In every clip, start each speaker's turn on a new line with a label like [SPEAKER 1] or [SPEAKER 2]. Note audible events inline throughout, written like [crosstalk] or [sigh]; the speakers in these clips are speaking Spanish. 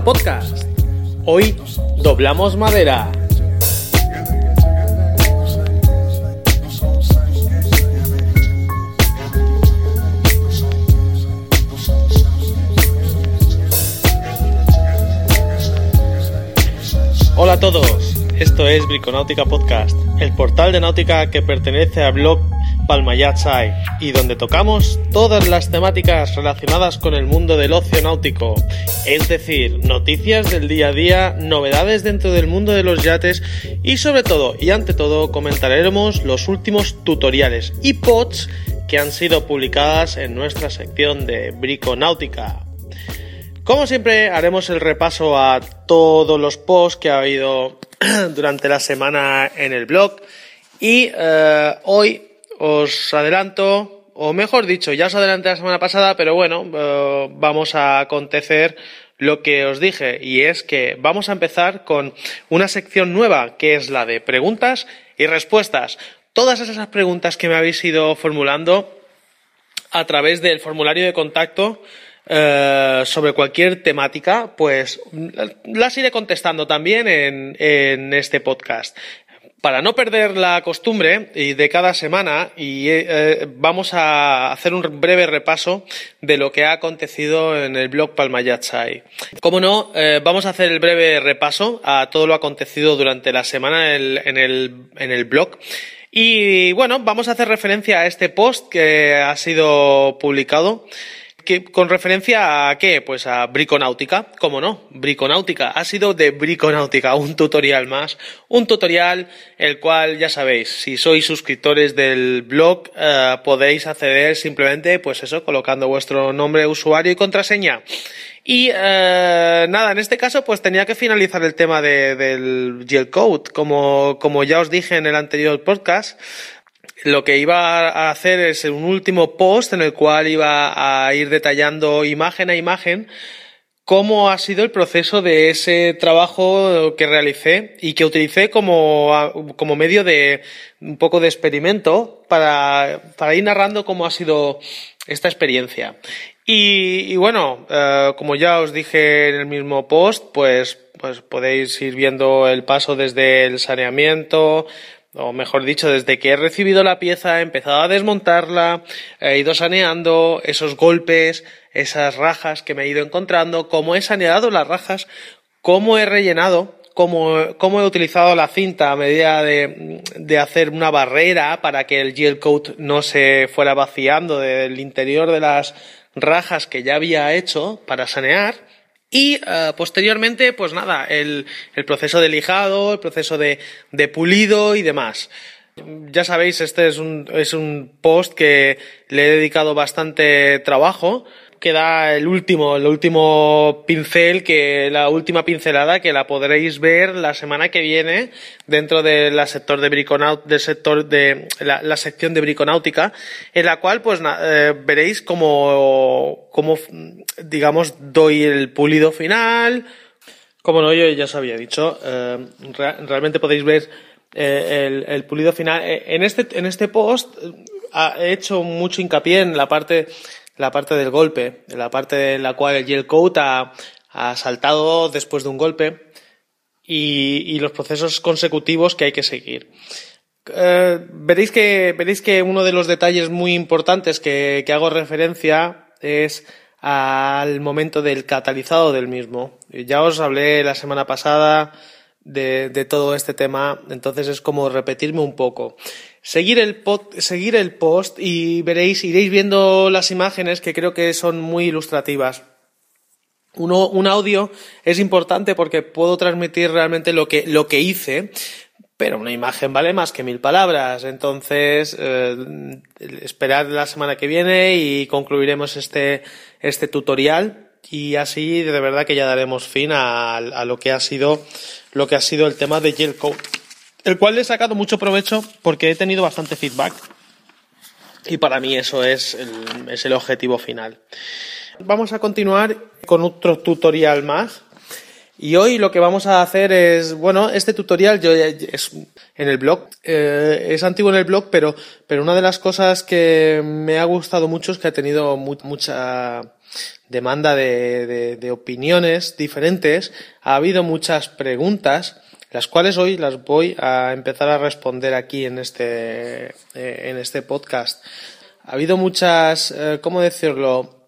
[SPEAKER 1] Podcast. Hoy doblamos madera. Hola a todos, esto es Briconáutica Podcast, el portal de náutica que pertenece al blog Y donde tocamos todas las temáticas relacionadas con el mundo del ocio náutico, es decir, noticias del día a día, novedades dentro del mundo de los yates y sobre todo y ante todo comentaremos los últimos tutoriales y pods que han sido publicadas en nuestra sección de Briconáutica. Como siempre, haremos el repaso a todos los posts que ha habido [clears throat] durante la semana en el blog. Y eh, hoy os adelanto, o mejor dicho, ya os adelanté la semana pasada, pero bueno, eh, vamos a acontecer lo que os dije, y es que vamos a empezar con una sección nueva, que es la de preguntas y respuestas. Todas esas preguntas que me habéis ido formulando a través del formulario de contacto eh, sobre cualquier temática, pues las iré contestando también en este podcast. Para no perder la costumbre de cada semana, y eh, vamos a hacer un breve repaso de lo que ha acontecido en el blog Palmayatsai. Como no, eh, vamos a hacer el breve repaso a todo lo acontecido durante la semana en el, en el blog. Y bueno, vamos a hacer referencia a este post que ha sido publicado que, con referencia a qué? Pues a Briconáutica, ¿cómo no? Briconáutica, ha sido de Briconáutica, un tutorial más, un tutorial el cual ya sabéis, si sois suscriptores del blog eh, podéis acceder simplemente, pues eso, colocando vuestro nombre usuario y contraseña. Y eh, nada, en este caso pues tenía que finalizar el tema de, del Code, como, como ya os dije en el anterior podcast, lo que iba a hacer es un último post en el cual iba a ir detallando imagen a imagen cómo ha sido el proceso de ese trabajo que realicé y que utilicé como, como medio de un poco de experimento para, para ir narrando cómo ha sido esta experiencia. Y, bueno, eh, como ya os dije en el mismo post, pues, pues podéis ir viendo el paso desde el saneamiento, o mejor dicho, desde que he recibido la pieza, he empezado a desmontarla, he ido saneando esos golpes, esas rajas que me he ido encontrando, cómo he saneado las rajas, cómo he rellenado, cómo, cómo he utilizado la cinta a medida de, de, hacer una barrera para que el gel coat no se fuera vaciando del interior de las rajas que ya había hecho para sanear. Y uh, posteriormente, pues nada, el, el, proceso de lijado, el proceso de, de pulido y demás. Ya sabéis, este es un, es un post que le he dedicado bastante trabajo queda el último, el último pincel, que la última pincelada que la podréis ver la semana que viene dentro de la sector de del sector de la, sección de briconáutica, en la cual pues eh, veréis cómo, cómo, digamos, doy el pulido final. Como no, yo ya os había dicho, eh, realmente podéis ver eh, el, el, pulido final. En este, en este post he hecho mucho hincapié en la parte la parte del golpe, la parte en la cual el coat ha, ha saltado después de un golpe y, y, los procesos consecutivos que hay que seguir. Eh, veréis, que, veréis que uno de los detalles muy importantes que, que hago referencia es al momento del catalizado del mismo. Ya os hablé la semana pasada de, de, todo este tema, entonces es como repetirme un poco. Seguir el, pod, seguir el post y veréis, iréis viendo las imágenes que creo que son muy ilustrativas. Uno, un audio es importante porque puedo transmitir realmente lo que, lo que hice, pero una imagen vale más que mil palabras. Entonces, eh, esperad la semana que viene y concluiremos este, este tutorial y así de verdad que ya daremos fin a, lo que ha sido lo que ha sido el tema de Gelcoat, el cual le he sacado mucho provecho porque he tenido bastante feedback y para mí eso es el, es el objetivo final. Vamos a continuar con otro tutorial más. Y hoy lo que vamos a hacer es, bueno, este tutorial yo es en el blog, eh, es antiguo en el blog, pero, pero una de las cosas que me ha gustado mucho es que ha tenido mu mucha, demanda de, de, opiniones diferentes, ha habido muchas preguntas, las cuales hoy las voy a empezar a responder aquí en este, eh, en este podcast. Ha habido muchas, eh, ¿cómo decirlo?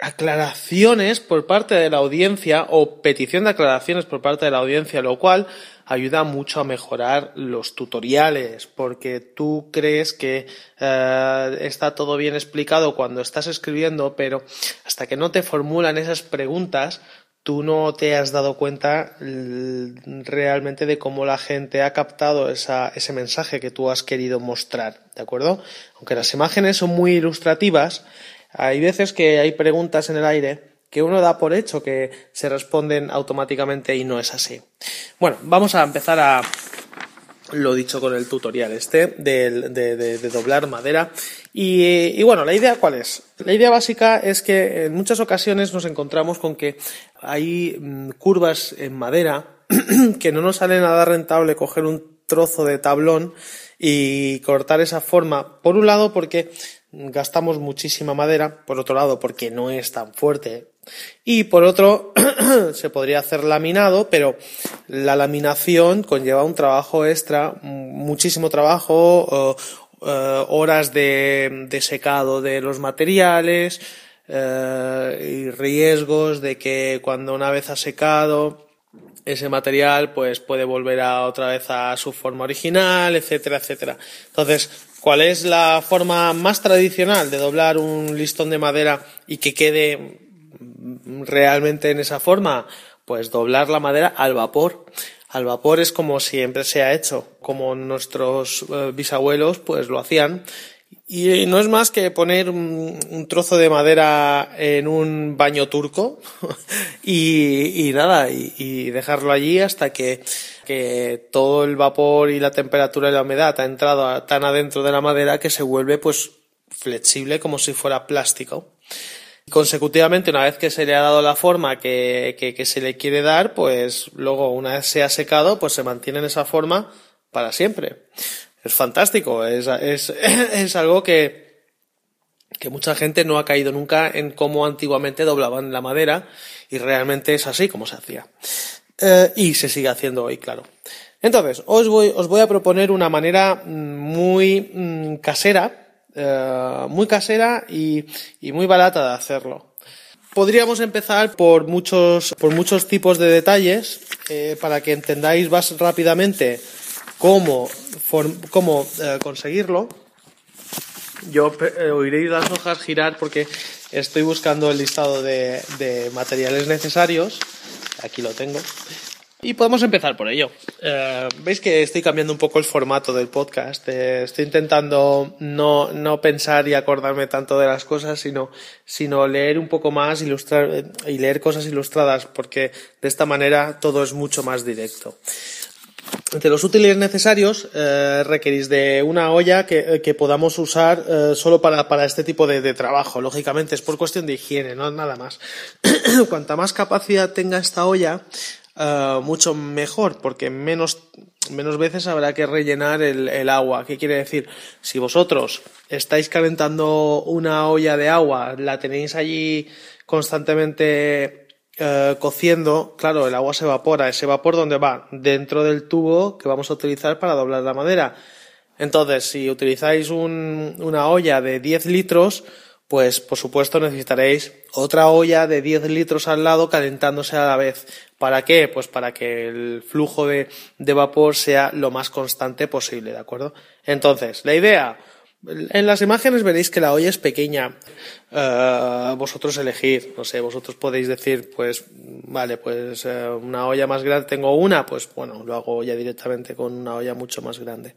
[SPEAKER 1] aclaraciones por parte de la audiencia o petición de aclaraciones por parte de la audiencia, lo cual ayuda mucho a mejorar los tutoriales porque tú crees que eh, está todo bien explicado cuando estás escribiendo, pero hasta que no te formulan esas preguntas, tú no te has dado cuenta realmente de cómo la gente ha captado esa, ese mensaje que tú has querido mostrar, ¿de acuerdo? Aunque las imágenes son muy ilustrativas, hay veces que hay preguntas en el aire que uno da por hecho que se responden automáticamente y no es así. Bueno, vamos a empezar a lo dicho con el tutorial este de, de, doblar madera. Y, y, bueno, la idea cuál es? La idea básica es que en muchas ocasiones nos encontramos con que hay mm, curvas en madera [clears throat] que no nos sale nada rentable coger un trozo de tablón y cortar esa forma. Por un lado porque gastamos muchísima madera, por otro lado porque no es tan fuerte y por otro [clears throat] se podría hacer laminado, pero la laminación conlleva un trabajo extra, muchísimo trabajo, eh, horas de, secado de los materiales eh, y riesgos de que cuando una vez ha secado ese material pues puede volver a otra vez a su forma original, etcétera, etcétera. Entonces, ¿cuál es la forma más tradicional de doblar un listón de madera y que quede realmente en esa forma? Pues doblar la madera al vapor. Al vapor es como siempre se ha hecho, como nuestros eh, bisabuelos pues lo hacían. Y no es más que poner un, trozo de madera en un baño turco [laughs] y, nada, y, dejarlo allí hasta que, que todo el vapor y la temperatura y la humedad ha entrado tan adentro de la madera que se vuelve pues flexible como si fuera plástico. Consecutivamente, una vez que se le ha dado la forma que, que, se le quiere dar, pues luego, una vez se ha secado, pues se mantiene en esa forma para siempre. Es fantástico, es, es, [laughs] es algo que, que mucha gente no ha caído nunca en cómo antiguamente doblaban la madera y realmente es así como se hacía. Eh, y se sigue haciendo hoy, claro. Entonces, os voy, os voy a proponer una manera muy mm, casera eh, muy casera y, muy barata de hacerlo. Podríamos empezar por muchos, por muchos tipos de detalles eh, para que entendáis más rápidamente cómo, cómo eh, conseguirlo. Yo oiréis las hojas girar porque estoy buscando el listado de, de materiales necesarios. Aquí lo tengo. Y podemos empezar por ello. Eh, Veis que estoy cambiando un poco el formato del podcast. Eh, estoy intentando no, no pensar y acordarme tanto de las cosas, sino, sino leer un poco más, ilustrar eh, y leer cosas ilustradas, porque de esta manera todo es mucho más directo. Entre los útiles necesarios requerís de una olla que, que podamos usar solo para, para, este tipo de, de, trabajo. Lógicamente es por cuestión de higiene, no nada más. [clears throat] Cuanta más capacidad tenga esta olla, eh, mucho mejor porque menos, menos veces habrá que rellenar el, agua. ¿Qué quiere decir? Si vosotros estáis calentando una olla de agua, la tenéis allí constantemente eh, cociendo, claro, el agua se evapora. ¿Ese vapor dónde va? Dentro del tubo que vamos a utilizar para doblar la madera. Entonces, si utilizáis un, una olla de 10 litros, pues por supuesto necesitaréis otra olla de 10 litros al lado calentándose a la vez. ¿Para qué? Pues para que el flujo de, vapor sea lo más constante posible, ¿de acuerdo? Entonces, la idea, en las imágenes veréis que la olla es pequeña. Uh, vosotros elegid, no sé, vosotros podéis decir, pues, vale, pues uh, una olla más grande, tengo una, pues bueno, lo hago ya directamente con una olla mucho más grande.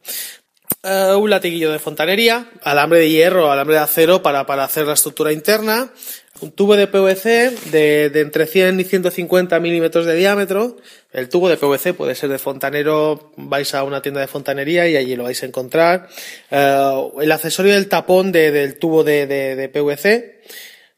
[SPEAKER 1] Uh, un latiguillo de fontanería, alambre de hierro, alambre de acero para, para hacer la estructura interna, un tubo de PVC de, de, entre 100 y 150 milímetros de diámetro. El tubo de PVC puede ser de fontanero, vais a una tienda de fontanería y allí lo vais a encontrar. Uh, el accesorio del tapón de, del tubo de, de,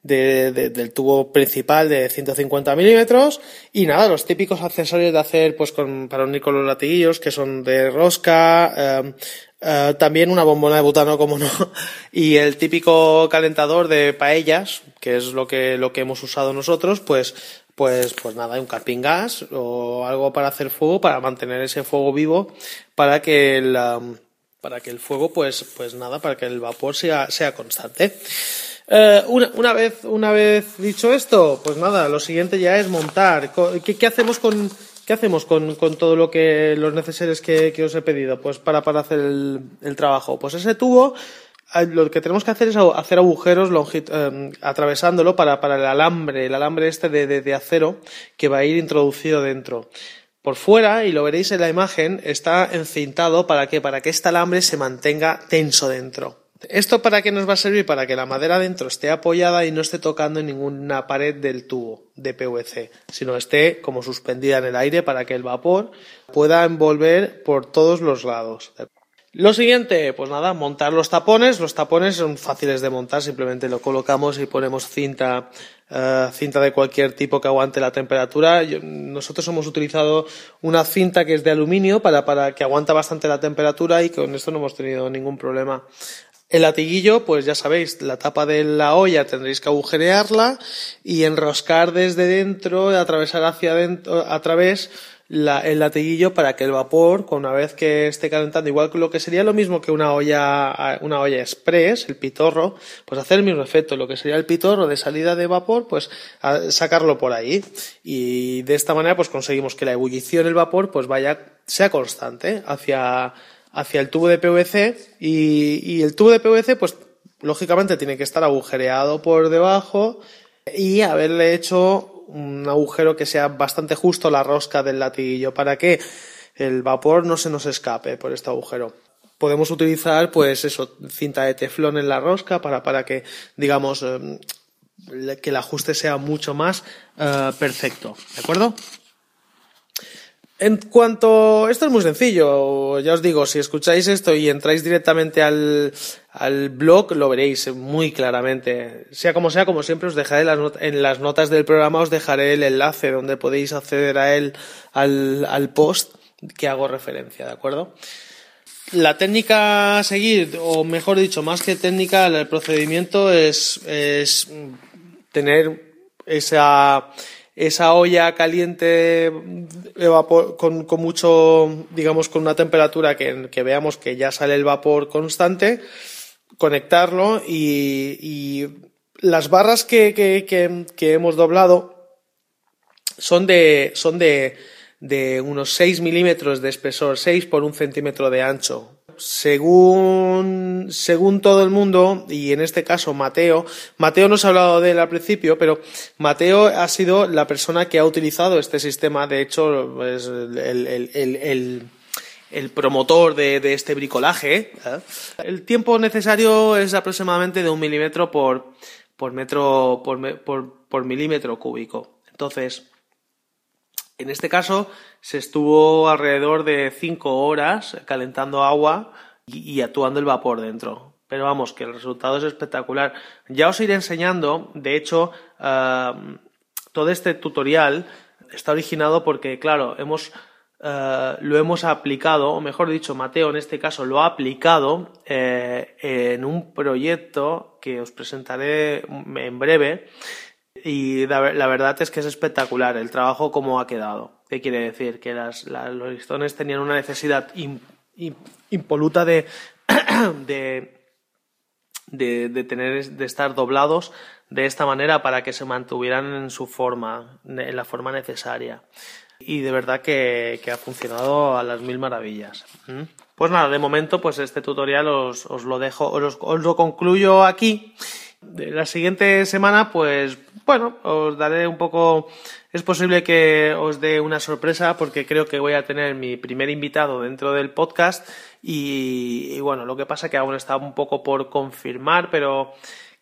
[SPEAKER 1] de del tubo principal de 150 milímetros y nada, los típicos accesorios de hacer pues con, para unir con los latiguillos que son de rosca, em, eh, también una bombona de butano, como no, [laughs] y el típico calentador de paellas, que es lo que, lo que hemos usado nosotros, pues, pues, pues nada, un carping gas o algo para hacer fuego, para mantener ese fuego vivo, para que el, em, para que el fuego, pues, pues nada, para que el vapor sea, sea constante. Eh, una, una, vez, una vez dicho esto, pues nada, lo siguiente ya es montar. ¿Qué, qué hacemos con, qué hacemos con, con, todo lo que, los necesarios que, que, os he pedido? Pues para, para hacer el, trabajo. Pues ese tubo, lo que tenemos que hacer es hacer agujeros eh, atravesándolo para, para el alambre, el alambre este de, de, de acero que va a ir introducido dentro. Por fuera, y lo veréis en la imagen, está encintado para que, para que este alambre se mantenga tenso dentro. ¿Esto para qué nos va a servir? Para que la madera dentro esté apoyada y no esté tocando en ninguna pared del tubo de PVC, sino esté como suspendida en el aire para que el vapor pueda envolver por todos los lados. Lo siguiente, pues nada, montar los tapones. Los tapones son fáciles de montar, simplemente lo colocamos y ponemos cinta, uh, cinta de cualquier tipo que aguante la temperatura. Nosotros hemos utilizado una cinta que es de aluminio para, para que aguanta bastante la temperatura y con esto no hemos tenido ningún problema. El latiguillo, pues ya sabéis, la tapa de la olla tendréis que agujerearla y enroscar desde dentro, atravesar hacia adentro, a través la, el latiguillo para que el vapor, una vez que esté calentando, igual que lo que sería lo mismo que una olla, una olla express, el pitorro, pues hacer el mismo efecto, lo que sería el pitorro de salida de vapor, pues sacarlo por ahí. Y de esta manera, pues conseguimos que la ebullición del vapor, pues vaya, sea constante hacia, hacia el tubo de PVC y, y, el tubo de PVC pues lógicamente tiene que estar agujereado por debajo y haberle hecho un agujero que sea bastante justo la rosca del latiguillo para que el vapor no se nos escape por este agujero. Podemos utilizar pues eso, cinta de teflón en la rosca para, para que digamos eh, que el ajuste sea mucho más uh, perfecto. ¿De acuerdo? En cuanto, esto es muy sencillo, ya os digo, si escucháis esto y entráis directamente al, al blog, lo veréis muy claramente. Sea como sea, como siempre, os dejaré las en las notas del programa, os dejaré el enlace donde podéis acceder a él, al, al post que hago referencia, ¿de acuerdo? La técnica a seguir, o mejor dicho, más que técnica, el procedimiento es, es tener esa, esa olla caliente con, con, mucho, digamos, con una temperatura que, que, veamos que ya sale el vapor constante, conectarlo y, las barras que, que, que, hemos doblado son de, son de, de unos 6 milímetros de espesor, 6 por un centímetro de ancho según, según todo el mundo, y en este caso Mateo, Mateo nos ha hablado de él al principio, pero Mateo ha sido la persona que ha utilizado este sistema, de hecho, es el, promotor de, este bricolaje. ¿eh? El tiempo necesario es aproximadamente de un milímetro por, por metro, por milímetro cúbico. Entonces, en este caso se estuvo alrededor de cinco horas calentando agua y, actuando el vapor dentro. Pero vamos, que el resultado es espectacular. Ya os iré enseñando, de hecho, todo este tutorial está originado porque, claro, hemos, uh, lo hemos aplicado, o mejor dicho, Mateo en este caso lo ha aplicado eh, en un proyecto que os presentaré en breve y la, verdad es que es espectacular el trabajo como ha quedado. ¿Qué quiere decir? Que los listones tenían una necesidad impoluta [coughs] de, de, de, tener, de estar doblados de esta manera para que se mantuvieran en su forma, en la forma necesaria. Y de verdad que, ha funcionado a las mil maravillas. Pues nada, de momento, pues este tutorial os, lo dejo, os lo concluyo aquí la siguiente semana, pues bueno, os daré un poco. Es posible que os dé una sorpresa porque creo que voy a tener mi primer invitado dentro del podcast y, bueno, lo que pasa que aún está un poco por confirmar, pero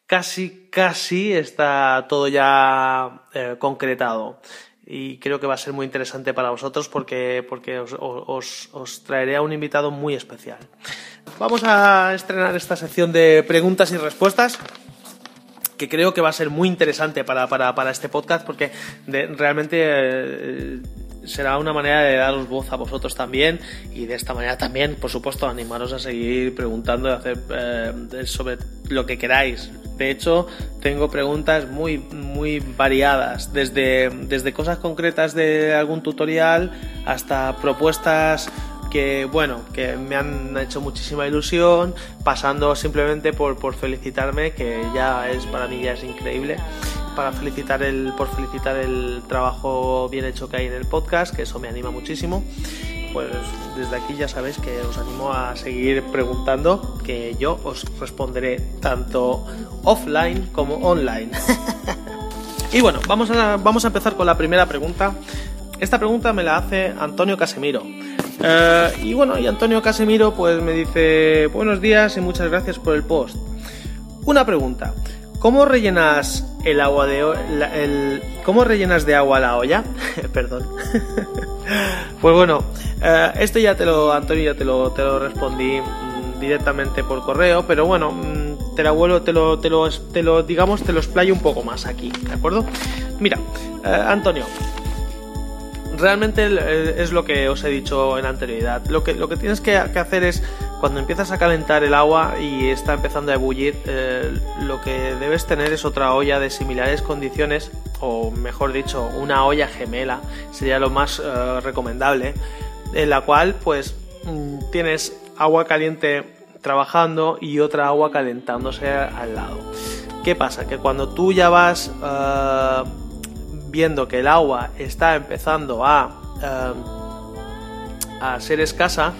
[SPEAKER 1] casi, casi está todo ya eh, concretado y creo que va a ser muy interesante para vosotros porque, porque os, os, traeré a un invitado muy especial. Vamos a estrenar esta sección de preguntas y respuestas que creo que va a ser muy interesante para, para, para este podcast porque realmente eh, será una manera de daros voz a vosotros también y de esta manera también, por supuesto, animaros a seguir preguntando y hacer eh, sobre lo que queráis. De hecho, tengo preguntas muy, muy variadas, desde, desde cosas concretas de algún tutorial hasta propuestas que bueno, que me han hecho muchísima ilusión, pasando simplemente por, por felicitarme, que ya es para mí ya es increíble, para felicitar el, por felicitar el trabajo bien hecho que hay en el podcast, que eso me anima muchísimo. Pues desde aquí ya sabéis que os animo a seguir preguntando, que yo os responderé tanto offline como online. [laughs] y bueno, vamos a, vamos a empezar con la primera pregunta. Esta pregunta me la hace Antonio Casemiro. Eh, y bueno, y Antonio Casemiro pues me dice buenos días y muchas gracias por el post. Una pregunta. ¿Cómo rellenas el agua de cómo rellenas de agua la olla? [laughs] Perdón. [laughs] pues bueno, eh, esto ya te lo Antonio ya te lo te lo respondí mm, directamente por correo, pero bueno, mm, te lo, te lo, te lo digamos, te lo explayo un poco más aquí, ¿de acuerdo? Mira, eh, Antonio, realmente eh, es lo que os he dicho en anterioridad. Lo que, lo que tienes que, hacer es, cuando empiezas a calentar el agua y está empezando a ebullir, eh, lo que debes tener es otra olla de similares condiciones, o mejor dicho, una olla gemela, sería lo más eh, recomendable, en la cual pues mm, tienes agua caliente trabajando y otra agua calentándose al lado. ¿Qué pasa? Que cuando tú ya vas viendo que el agua está empezando a, em, a ser escasa,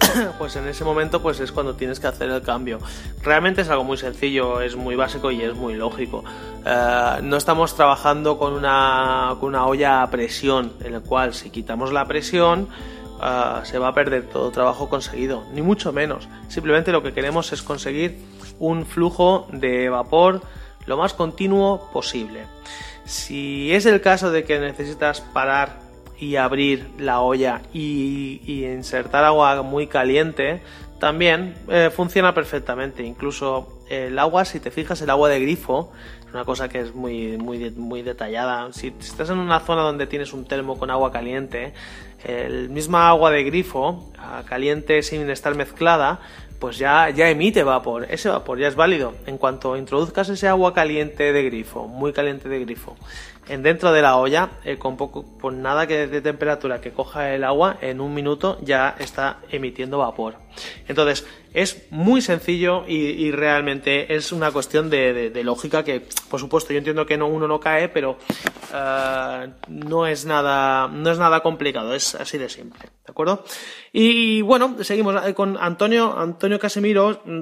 [SPEAKER 1] [coughs] pues en ese momento pues es cuando tienes que hacer el cambio. Realmente es algo muy sencillo, es muy básico y es muy lógico. Eh, no estamos trabajando con una, con una olla a presión, en el cual si quitamos la presión eh, se va a perder todo trabajo conseguido, ni mucho menos. Simplemente lo que queremos es conseguir un flujo de vapor lo más continuo posible. Si es el caso de que necesitas parar y abrir la olla y, insertar agua muy caliente, también eh, funciona perfectamente. Incluso el agua, si te fijas, el agua de grifo, es una cosa que es muy, muy, muy detallada. Si, estás en una zona donde tienes un termo con agua caliente, el misma agua de grifo, caliente sin estar mezclada, pues ya, ya emite vapor. Ese vapor ya es válido. En cuanto introduzcas ese agua caliente de grifo, muy caliente de grifo, en dentro de la olla, eh, con poco, con nada que de temperatura que coja el agua, en un minuto ya está emitiendo vapor. Entonces, es muy sencillo y, realmente es una cuestión de, lógica que, por supuesto, yo entiendo que no, uno no cae, pero eh, no es nada, no es nada complicado, es así de simple, ¿de acuerdo? Y bueno, seguimos eh, con Antonio, Antonio Casemiro. Mm,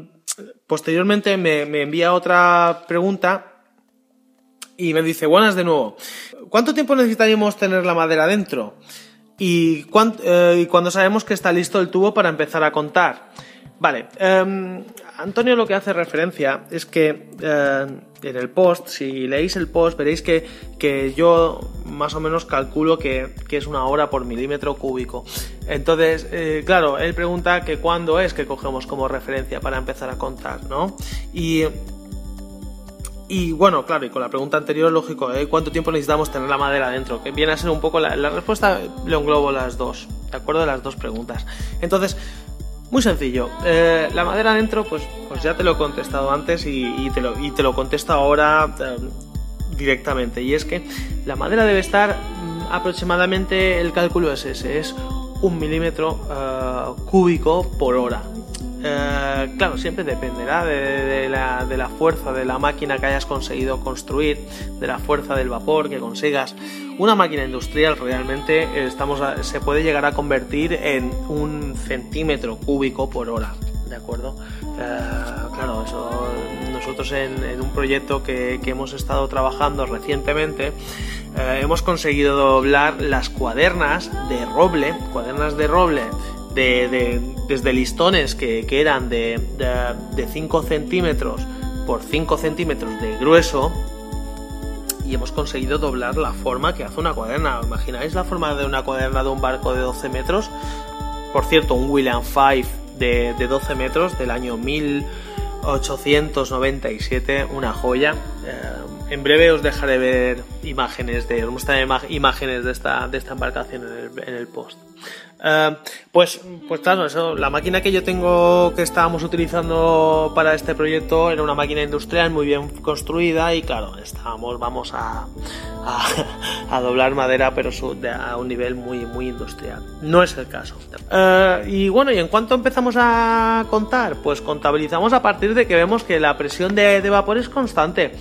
[SPEAKER 1] posteriormente me, me envía otra pregunta y me dice, buenas de nuevo. ¿Cuánto tiempo necesitaríamos tener la madera dentro? ¿Y, eh, cuando sabemos que está listo el tubo para empezar a contar? Vale, em, Antonio lo que hace referencia es que eh, en el post, si leéis el post, veréis que, que yo más o menos calculo que, que, es una hora por milímetro cúbico. Entonces, eh, claro, él pregunta que cuándo es que cogemos como referencia para empezar a contar, ¿no? Y y bueno, claro, y con la pregunta anterior, lógico, ¿eh? ¿cuánto tiempo necesitamos tener la madera dentro? Que viene a ser un poco la, respuesta, le englobo las dos, ¿de acuerdo? Las dos preguntas. Entonces, muy sencillo, eh, la madera dentro, pues, pues ya te lo he contestado antes y, te, lo, y te lo contesto ahora eh, directamente. Y es que la madera debe estar mm, aproximadamente, el cálculo es ese, es un milímetro cúbico por hora. Eh, claro, siempre dependerá de, la, fuerza de la máquina que hayas conseguido construir, de la fuerza del vapor que consigas. Una máquina industrial realmente estamos se puede llegar a convertir en un centímetro cúbico por hora. ¿De acuerdo? Eh, claro, eso nosotros en, un proyecto que, hemos estado trabajando recientemente eh, hemos conseguido doblar las cuadernas de roble, cuadernas de roble desde listones que, eran de, de, 5 centímetros por 5 centímetros de grueso y hemos conseguido doblar la forma que hace una cuaderna. ¿Imagináis la forma de una cuaderna de un barco de 12 metros? Por cierto, un William Five de, de 12 metros del año 1000, 897, una joya. Eh, en breve os dejaré ver imágenes de, os mostraré imágenes de esta, de esta embarcación en el, en el post. Eh, pues, pues claro, eso, la máquina que yo tengo que estábamos utilizando para este proyecto era una máquina industrial muy bien construida y claro, estábamos, vamos a, a, [laughs] doblar madera pero a un nivel muy, muy industrial. No es el caso. Eh, y bueno, ¿y en cuánto empezamos a contar? Pues contabilizamos a partir de que vemos que la presión de vapor es constante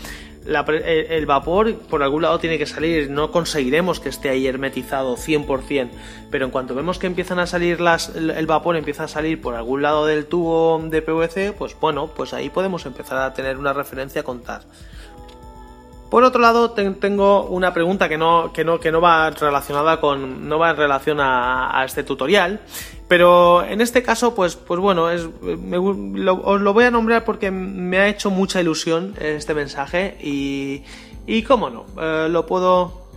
[SPEAKER 1] el, vapor por algún lado tiene que salir, no conseguiremos que esté ahí hermetizado 100%, pero en cuanto vemos que empiezan a salir las, el vapor empieza a salir por algún lado del tubo de PVC, pues bueno, pues ahí podemos empezar a tener una referencia a contar. Por otro lado, tengo una pregunta que no, que no, que no va relacionada con. no va en relación a, este tutorial. Pero en este caso, pues, pues bueno, es, os lo voy a nombrar porque me ha hecho mucha ilusión este mensaje y, y cómo no, eh, lo puedo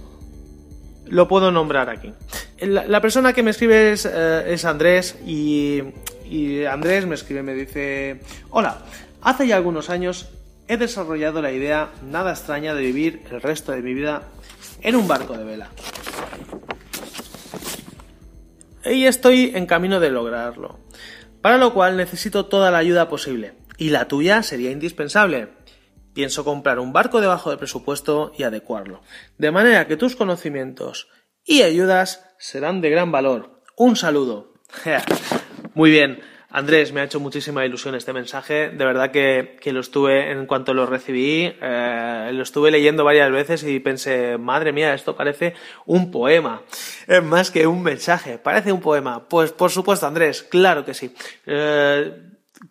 [SPEAKER 1] lo puedo nombrar aquí. La, persona que me escribe es, eh, Andrés y, y Andrés me escribe, me dice, hola, hace ya algunos años he desarrollado la idea nada extraña de vivir el resto de mi vida en un barco de vela. Y estoy en camino de lograrlo, para lo cual necesito toda la ayuda posible, y la tuya sería indispensable. Pienso comprar un barco debajo del presupuesto y adecuarlo, de manera que tus conocimientos y ayudas serán de gran valor. Un saludo. [laughs] Muy bien, Andrés, me ha hecho muchísima ilusión este mensaje. De verdad que, lo estuve, en cuanto lo recibí, eh, lo estuve leyendo varias veces y pensé, madre mía, esto parece un poema. Es más que un mensaje, parece un poema. Pues por supuesto, Andrés, claro que sí. Eh,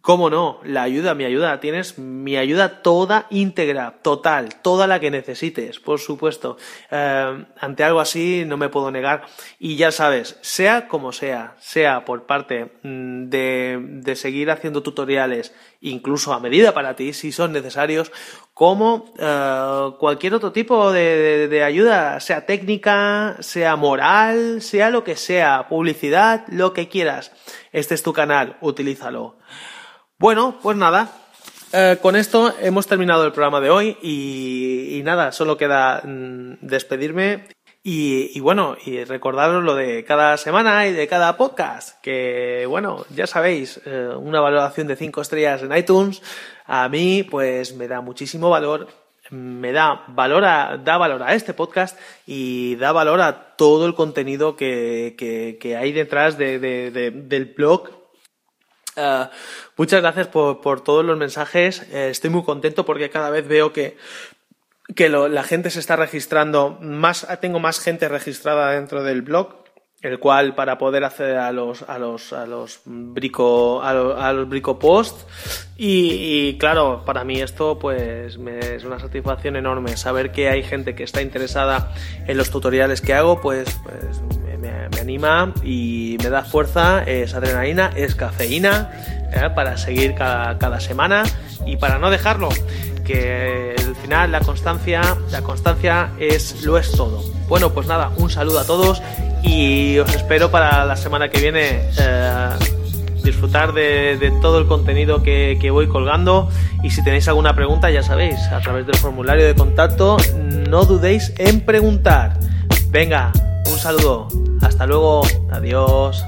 [SPEAKER 1] ¿Cómo no? La ayuda, mi ayuda. Tienes mi ayuda toda íntegra, total, toda la que necesites, por supuesto. Eh, ante algo así no me puedo negar. Y ya sabes, sea como sea, sea por parte mm, de, seguir haciendo tutoriales, incluso a medida para ti, si son necesarios, como eh, cualquier otro tipo de, de ayuda, sea técnica, sea moral, sea lo que sea, publicidad, lo que quieras. Este es tu canal, utilízalo. Bueno, pues nada. Eh, con esto hemos terminado el programa de hoy y, nada, solo queda mm, despedirme y, bueno, y recordaros lo de cada semana y de cada podcast, que bueno, ya sabéis, eh, una valoración de 5 estrellas en iTunes a mí pues me da muchísimo valor, me da valor a, da valor a este podcast y da valor a todo el contenido que, que, hay detrás de, del blog eh, muchas gracias por, todos los mensajes. Eh, estoy muy contento porque cada vez veo que, que la gente se está registrando. Más, tengo más gente registrada dentro del blog el cual para poder acceder a los a los a los brico a, los, brico post y, claro para mí esto pues me, es una satisfacción enorme saber que hay gente que está interesada en los tutoriales que hago pues, pues me, anima y me da fuerza es adrenalina es cafeína ¿eh? para seguir cada, cada semana y para no dejarlo que al final la constancia la constancia es lo es todo. Bueno pues nada un saludo a todos y os espero para la semana que viene eh, disfrutar de, todo el contenido que, que, voy colgando y si tenéis alguna pregunta ya sabéis a través del formulario de contacto no dudéis en preguntar. Venga un saludo. Hasta luego. Adiós